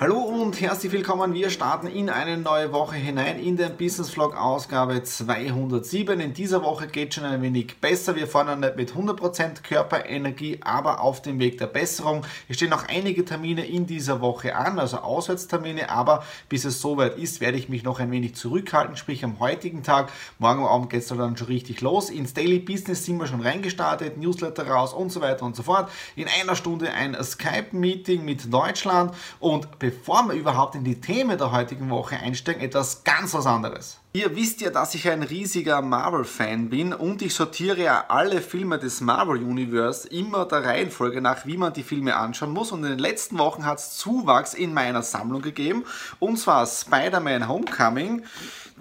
Hallo und herzlich willkommen. Wir starten in eine neue Woche hinein in den Business Vlog Ausgabe 207. In dieser Woche geht schon ein wenig besser. Wir fahren nicht mit 100% Körperenergie, aber auf dem Weg der Besserung. Es stehen noch einige Termine in dieser Woche an, also Auswärtstermine, aber bis es soweit ist, werde ich mich noch ein wenig zurückhalten, sprich am heutigen Tag. Morgen Abend geht es dann schon richtig los. Ins Daily Business sind wir schon reingestartet, Newsletter raus und so weiter und so fort. In einer Stunde ein Skype-Meeting mit Deutschland und bevor wir überhaupt in die Themen der heutigen Woche einsteigen, etwas ganz was anderes. Ihr wisst ja, dass ich ein riesiger Marvel-Fan bin und ich sortiere ja alle Filme des Marvel-Universe immer der Reihenfolge nach, wie man die Filme anschauen muss. Und in den letzten Wochen hat es Zuwachs in meiner Sammlung gegeben. Und zwar Spider-Man Homecoming,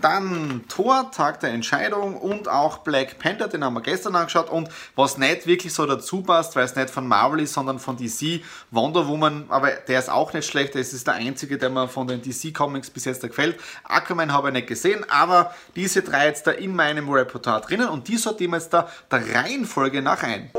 dann Thor, Tag der Entscheidung und auch Black Panther, den haben wir gestern angeschaut. Und was nicht wirklich so dazu passt, weil es nicht von Marvel ist, sondern von DC, Wonder Woman, aber der ist auch nicht schlecht. Das ist der einzige, der mir von den DC Comics bis jetzt gefällt. Aquaman habe ich nicht gesehen, aber diese drei jetzt da in meinem Repertoire drinnen und die sortieren wir jetzt da der Reihenfolge nach ein.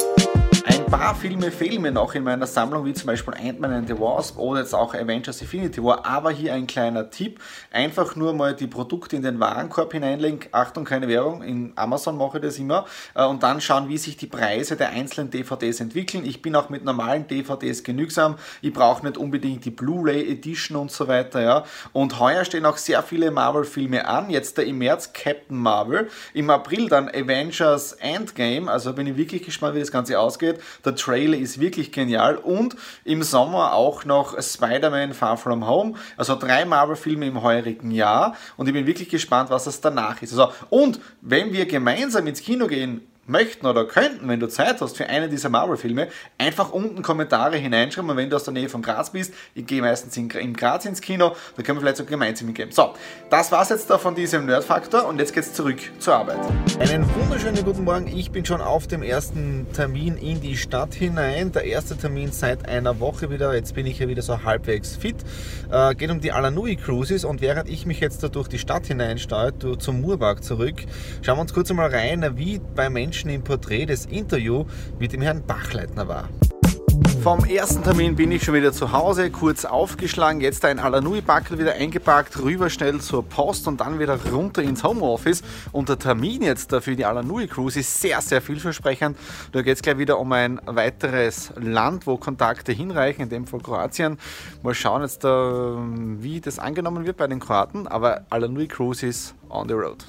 Paar Filme fehlen mir noch in meiner Sammlung, wie zum Beispiel Ant-Man and the Wasp oder jetzt auch Avengers Infinity War. Aber hier ein kleiner Tipp: einfach nur mal die Produkte in den Warenkorb hineinlegen. Achtung, keine Werbung, in Amazon mache ich das immer. Äh, und dann schauen, wie sich die Preise der einzelnen DVDs entwickeln. Ich bin auch mit normalen DVDs genügsam. Ich brauche nicht unbedingt die Blu-ray Edition und so weiter. Ja. Und heuer stehen auch sehr viele Marvel-Filme an. Jetzt der im März Captain Marvel, im April dann Avengers Endgame. Also bin ich wirklich gespannt, wie das Ganze ausgeht. Der Trailer ist wirklich genial und im Sommer auch noch Spider-Man Far From Home. Also drei Marvel-Filme im heurigen Jahr und ich bin wirklich gespannt, was das danach ist. Also, und wenn wir gemeinsam ins Kino gehen, möchten oder könnten, wenn du Zeit hast für einen dieser Marvel-Filme, einfach unten Kommentare hineinschreiben. Und wenn du aus der Nähe von Graz bist, ich gehe meistens in, in Graz ins Kino, dann können wir vielleicht so gemeinsam hingehen. So, das war's jetzt da von diesem Nerd-Faktor und jetzt geht's zurück zur Arbeit. Einen wunderschönen guten Morgen. Ich bin schon auf dem ersten Termin in die Stadt hinein. Der erste Termin seit einer Woche wieder. Jetzt bin ich ja wieder so halbwegs fit. Äh, geht um die Alanui Cruises und während ich mich jetzt da durch die Stadt hineinsteuere, zum Murpark zurück, schauen wir uns kurz einmal rein, wie bei Menschen Menschen im Porträt das Interview mit dem Herrn Bachleitner war. Vom ersten Termin bin ich schon wieder zu Hause, kurz aufgeschlagen, jetzt ein Alanui-Backel wieder eingepackt, rüber schnell zur Post und dann wieder runter ins Homeoffice. Und der Termin jetzt für die Alanui Cruise ist sehr, sehr vielversprechend. Da geht es gleich wieder um ein weiteres Land, wo Kontakte hinreichen, in dem Fall Kroatien. Mal schauen jetzt, wie das angenommen wird bei den Kroaten, aber Alanui Cruise ist on the road.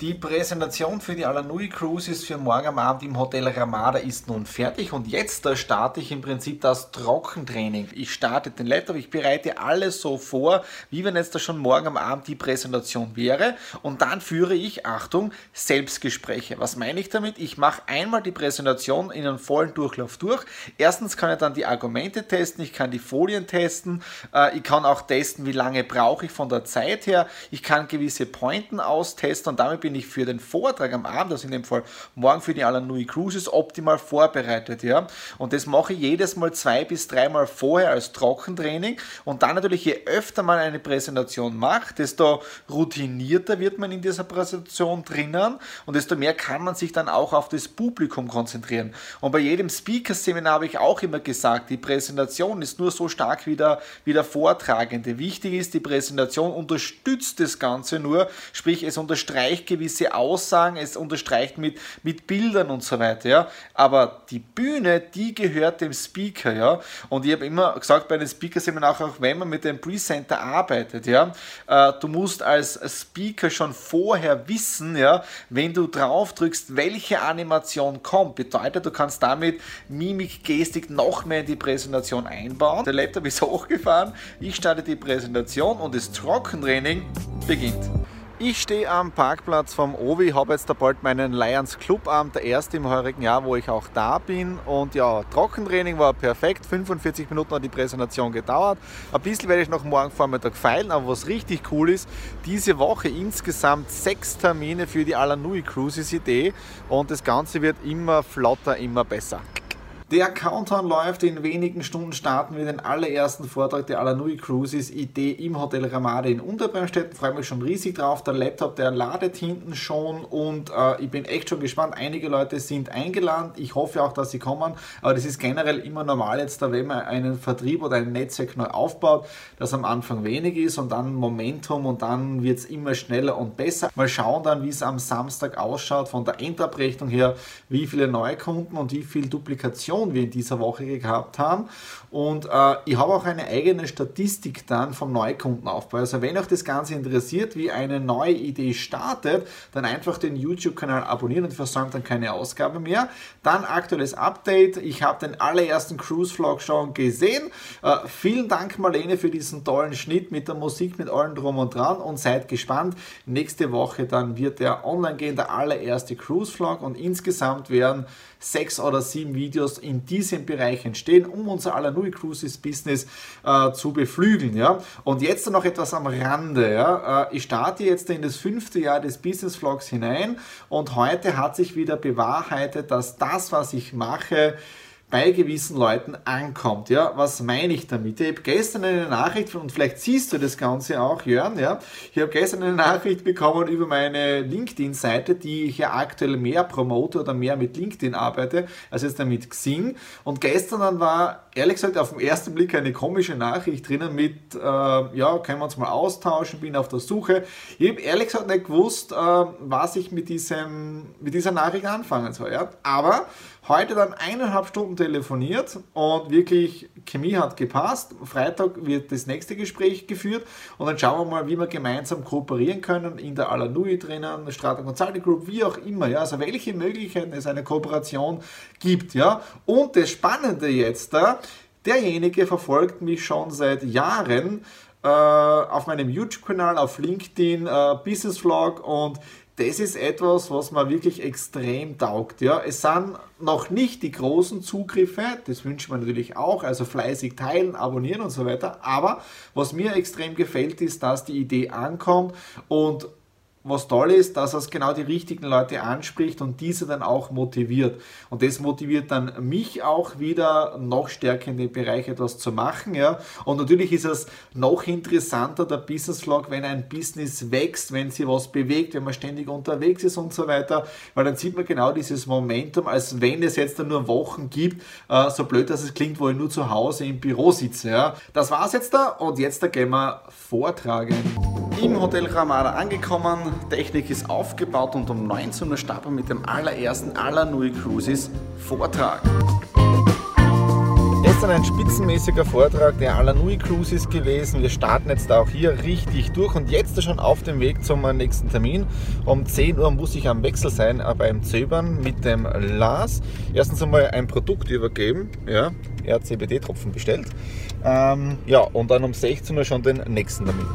Die Präsentation für die Alanui Cruises für morgen am Abend im Hotel Ramada ist nun fertig und jetzt starte ich im Prinzip das Trockentraining. Ich starte den Laptop, ich bereite alles so vor, wie wenn jetzt da schon morgen am Abend die Präsentation wäre und dann führe ich, Achtung, Selbstgespräche. Was meine ich damit? Ich mache einmal die Präsentation in einem vollen Durchlauf durch. Erstens kann ich dann die Argumente testen, ich kann die Folien testen, äh, ich kann auch testen, wie lange brauche ich von der Zeit her, ich kann gewisse Pointen austesten und damit bin bin ich für den Vortrag am Abend, also in dem Fall morgen für die Alanui Cruises, optimal vorbereitet. Ja? Und das mache ich jedes Mal zwei bis dreimal vorher als Trockentraining. Und dann natürlich, je öfter man eine Präsentation macht, desto routinierter wird man in dieser Präsentation drinnen und desto mehr kann man sich dann auch auf das Publikum konzentrieren. Und bei jedem Speaker-Seminar habe ich auch immer gesagt, die Präsentation ist nur so stark wie der, wie der Vortragende. Wichtig ist, die Präsentation unterstützt das Ganze nur, sprich es unterstreicht gewisse Aussagen, es unterstreicht mit, mit Bildern und so weiter, ja. Aber die Bühne, die gehört dem Speaker, ja. Und ich habe immer gesagt, bei den Speaker-Seminaren, auch wenn man mit dem Presenter arbeitet, ja, äh, du musst als Speaker schon vorher wissen, ja, wenn du drauf drückst, welche Animation kommt. Bedeutet, du kannst damit Mimik, Gestik noch mehr in die Präsentation einbauen. Der Laptop ist hochgefahren, ich starte die Präsentation und das Trockentraining beginnt. Ich stehe am Parkplatz vom Ovi, habe jetzt da bald meinen Lions Clubabend, der erste im heurigen Jahr, wo ich auch da bin. Und ja, Trockentraining war perfekt, 45 Minuten hat die Präsentation gedauert. Ein bisschen werde ich noch morgen Vormittag feilen, aber was richtig cool ist, diese Woche insgesamt sechs Termine für die Alanui Cruises Idee und das Ganze wird immer flotter, immer besser. Der Countdown läuft, in wenigen Stunden starten wir den allerersten Vortrag der Alanui Cruises Idee im Hotel Ramade in Unterbremstetten. Freue mich schon riesig drauf. Der Laptop, der ladet hinten schon und äh, ich bin echt schon gespannt. Einige Leute sind eingeladen. Ich hoffe auch, dass sie kommen. Aber das ist generell immer normal jetzt, da wenn man einen Vertrieb oder ein Netzwerk neu aufbaut, dass am Anfang wenig ist und dann Momentum und dann wird es immer schneller und besser. Mal schauen dann, wie es am Samstag ausschaut von der Endabrechnung her, wie viele Neukunden und wie viel Duplikation Information wir in dieser Woche gehabt haben. Und äh, ich habe auch eine eigene Statistik dann vom Neukundenaufbau. Also wenn euch das Ganze interessiert, wie eine neue Idee startet, dann einfach den YouTube-Kanal abonnieren und versäumt dann keine Ausgabe mehr. Dann aktuelles Update. Ich habe den allerersten Cruise-Vlog schon gesehen. Äh, vielen Dank Marlene für diesen tollen Schnitt mit der Musik, mit allem drum und dran und seid gespannt. Nächste Woche dann wird der online gehen, der allererste Cruise-Vlog und insgesamt werden sechs oder sieben Videos in diesem Bereich entstehen, um unser Alanui Cruises Business äh, zu beflügeln. Ja? Und jetzt noch etwas am Rande. Ja? Äh, ich starte jetzt in das fünfte Jahr des Business Vlogs hinein und heute hat sich wieder bewahrheitet, dass das, was ich mache, bei gewissen Leuten ankommt. Ja, was meine ich damit? Ich habe gestern eine Nachricht und vielleicht siehst du das Ganze auch, Jörn. Ja, ich habe gestern eine Nachricht bekommen über meine LinkedIn-Seite, die ich ja aktuell mehr promote oder mehr mit LinkedIn arbeite, als jetzt damit Xing. Und gestern dann war ehrlich gesagt auf den ersten Blick eine komische Nachricht drinnen mit, äh, ja, können wir uns mal austauschen, bin auf der Suche. Ich habe ehrlich gesagt nicht gewusst, äh, was ich mit, diesem, mit dieser Nachricht anfangen soll. Ja? Aber Heute dann eineinhalb Stunden telefoniert und wirklich Chemie hat gepasst. Freitag wird das nächste Gespräch geführt und dann schauen wir mal, wie wir gemeinsam kooperieren können in der Alanui drinnen, Strata Consulting Group, wie auch immer. Ja, also welche Möglichkeiten es eine Kooperation gibt. Ja, und das Spannende jetzt da, derjenige verfolgt mich schon seit Jahren äh, auf meinem YouTube-Kanal, auf LinkedIn, äh, Business Vlog und das ist etwas, was mir wirklich extrem taugt. Ja. Es sind noch nicht die großen Zugriffe, das wünscht man natürlich auch, also fleißig teilen, abonnieren und so weiter. Aber was mir extrem gefällt, ist, dass die Idee ankommt und was toll ist, dass es genau die richtigen Leute anspricht und diese dann auch motiviert. Und das motiviert dann mich auch wieder noch stärker in dem Bereich etwas zu machen. Ja. Und natürlich ist es noch interessanter, der Business Vlog, wenn ein Business wächst, wenn sie was bewegt, wenn man ständig unterwegs ist und so weiter, weil dann sieht man genau dieses Momentum, als wenn es jetzt nur Wochen gibt, äh, so blöd, dass es klingt, wo ich nur zu Hause im Büro sitze. Ja. Das war's jetzt da und jetzt da gehen wir vortragen. Im Hotel Ramada angekommen, Technik ist aufgebaut und um 19 Uhr starten wir mit dem allerersten aller Nui Cruises Vortrag. Gestern ein spitzenmäßiger Vortrag der Alanui Cruises gewesen. Wir starten jetzt auch hier richtig durch und jetzt schon auf dem Weg zum nächsten Termin. Um 10 Uhr muss ich am Wechsel sein äh, beim Zöbern mit dem Lars. Erstens einmal ein Produkt übergeben. Ja, er hat CBD-Tropfen bestellt. Ähm, ja, und dann um 16 Uhr schon den nächsten Termin.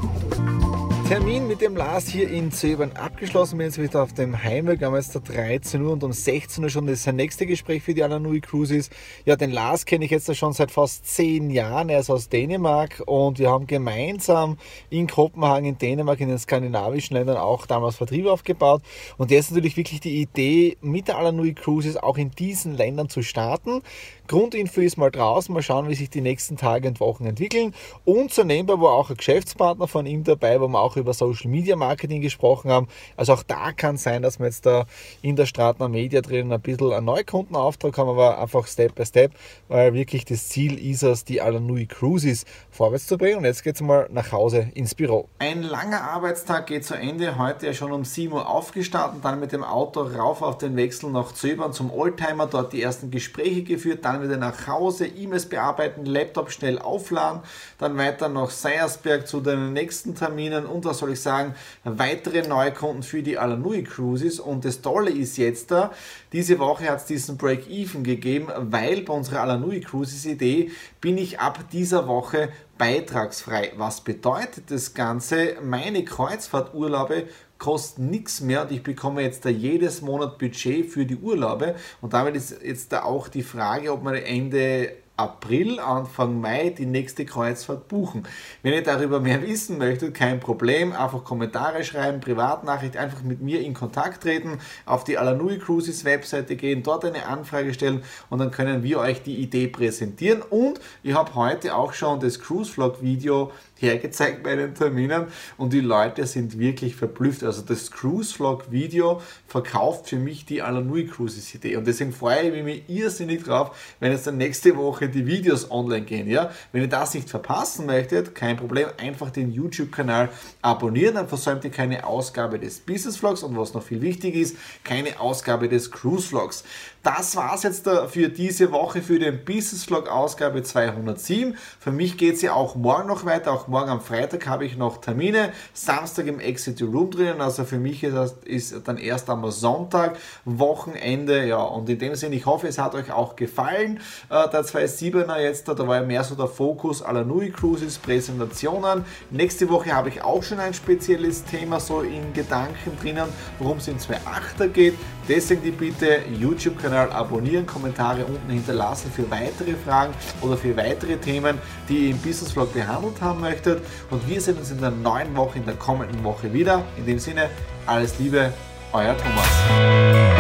Termin mit dem Lars hier in Zöbern abgeschlossen. Wir sind jetzt wieder auf dem Heimweg. Wir haben jetzt 13 Uhr und um 16 Uhr schon das nächste Gespräch für die Alanui Cruises. Ja, den Lars kenne ich jetzt schon seit fast 10 Jahren. Er ist aus Dänemark und wir haben gemeinsam in Kopenhagen, in Dänemark, in den skandinavischen Ländern auch damals Vertrieb aufgebaut. Und jetzt natürlich wirklich die Idee, mit der Alanui Cruises auch in diesen Ländern zu starten. Grundinfo ist mal draußen, mal schauen, wie sich die nächsten Tage und Wochen entwickeln. Und so war auch ein Geschäftspartner von ihm dabei, wo wir auch über Social Media Marketing gesprochen haben. Also auch da kann sein, dass wir jetzt da in der Stratner Media drin ein bisschen einen Neukundenauftrag haben, aber einfach Step by Step, weil wirklich das Ziel ist es, die Alanui Cruises vorwärts zu bringen. Und jetzt geht es mal nach Hause ins Büro. Ein langer Arbeitstag geht zu Ende. Heute ja schon um 7 Uhr aufgestartet, dann mit dem Auto rauf auf den Wechsel nach Zöbern zum Oldtimer, dort die ersten Gespräche geführt, dann wieder nach Hause, E-Mails bearbeiten, Laptop schnell aufladen, dann weiter nach Seiersberg zu den nächsten Terminen und was soll ich sagen, weitere Neukunden für die Alanui Cruises. Und das Tolle ist jetzt da, diese Woche hat es diesen Break-Even gegeben, weil bei unserer Alanui Cruises Idee bin ich ab dieser Woche beitragsfrei. Was bedeutet das Ganze? Meine Kreuzfahrturlaube kosten nichts mehr und ich bekomme jetzt da jedes Monat Budget für die Urlaube und damit ist jetzt da auch die Frage, ob man Ende April, Anfang Mai die nächste Kreuzfahrt buchen. Wenn ihr darüber mehr wissen möchtet, kein Problem, einfach Kommentare schreiben, Privatnachricht, einfach mit mir in Kontakt treten, auf die Alanui Cruises Webseite gehen, dort eine Anfrage stellen und dann können wir euch die Idee präsentieren. Und ich habe heute auch schon das Cruise Vlog Video hergezeigt bei den Terminen und die Leute sind wirklich verblüfft. Also das Cruise Vlog Video verkauft für mich die Alanui Cruises Idee und deswegen freue ich mich irrsinnig drauf, wenn jetzt dann nächste Woche die Videos online gehen. Ja? Wenn ihr das nicht verpassen möchtet, kein Problem, einfach den YouTube-Kanal abonnieren, dann versäumt ihr keine Ausgabe des Business Vlogs und was noch viel wichtig ist, keine Ausgabe des Cruise Vlogs. Das war es jetzt für diese Woche für den Business Vlog Ausgabe 207. Für mich geht es ja auch morgen noch weiter. Auch morgen am Freitag habe ich noch Termine. Samstag im Exit Room drinnen. Also für mich ist, das, ist dann erst am Sonntag Wochenende. Ja, und in dem Sinne, ich hoffe, es hat euch auch gefallen. Äh, der 2.7er jetzt, da war ja mehr so der Fokus aller Nui Cruises, Präsentationen. Nächste Woche habe ich auch schon ein spezielles Thema so in Gedanken drinnen, worum es in 2.8er geht. Deswegen die Bitte, YouTube-Kanal abonnieren, Kommentare unten hinterlassen für weitere Fragen oder für weitere Themen, die ihr im Business Vlog behandelt haben möchtet. Und wir sehen uns in der neuen Woche, in der kommenden Woche wieder. In dem Sinne, alles Liebe, euer Thomas.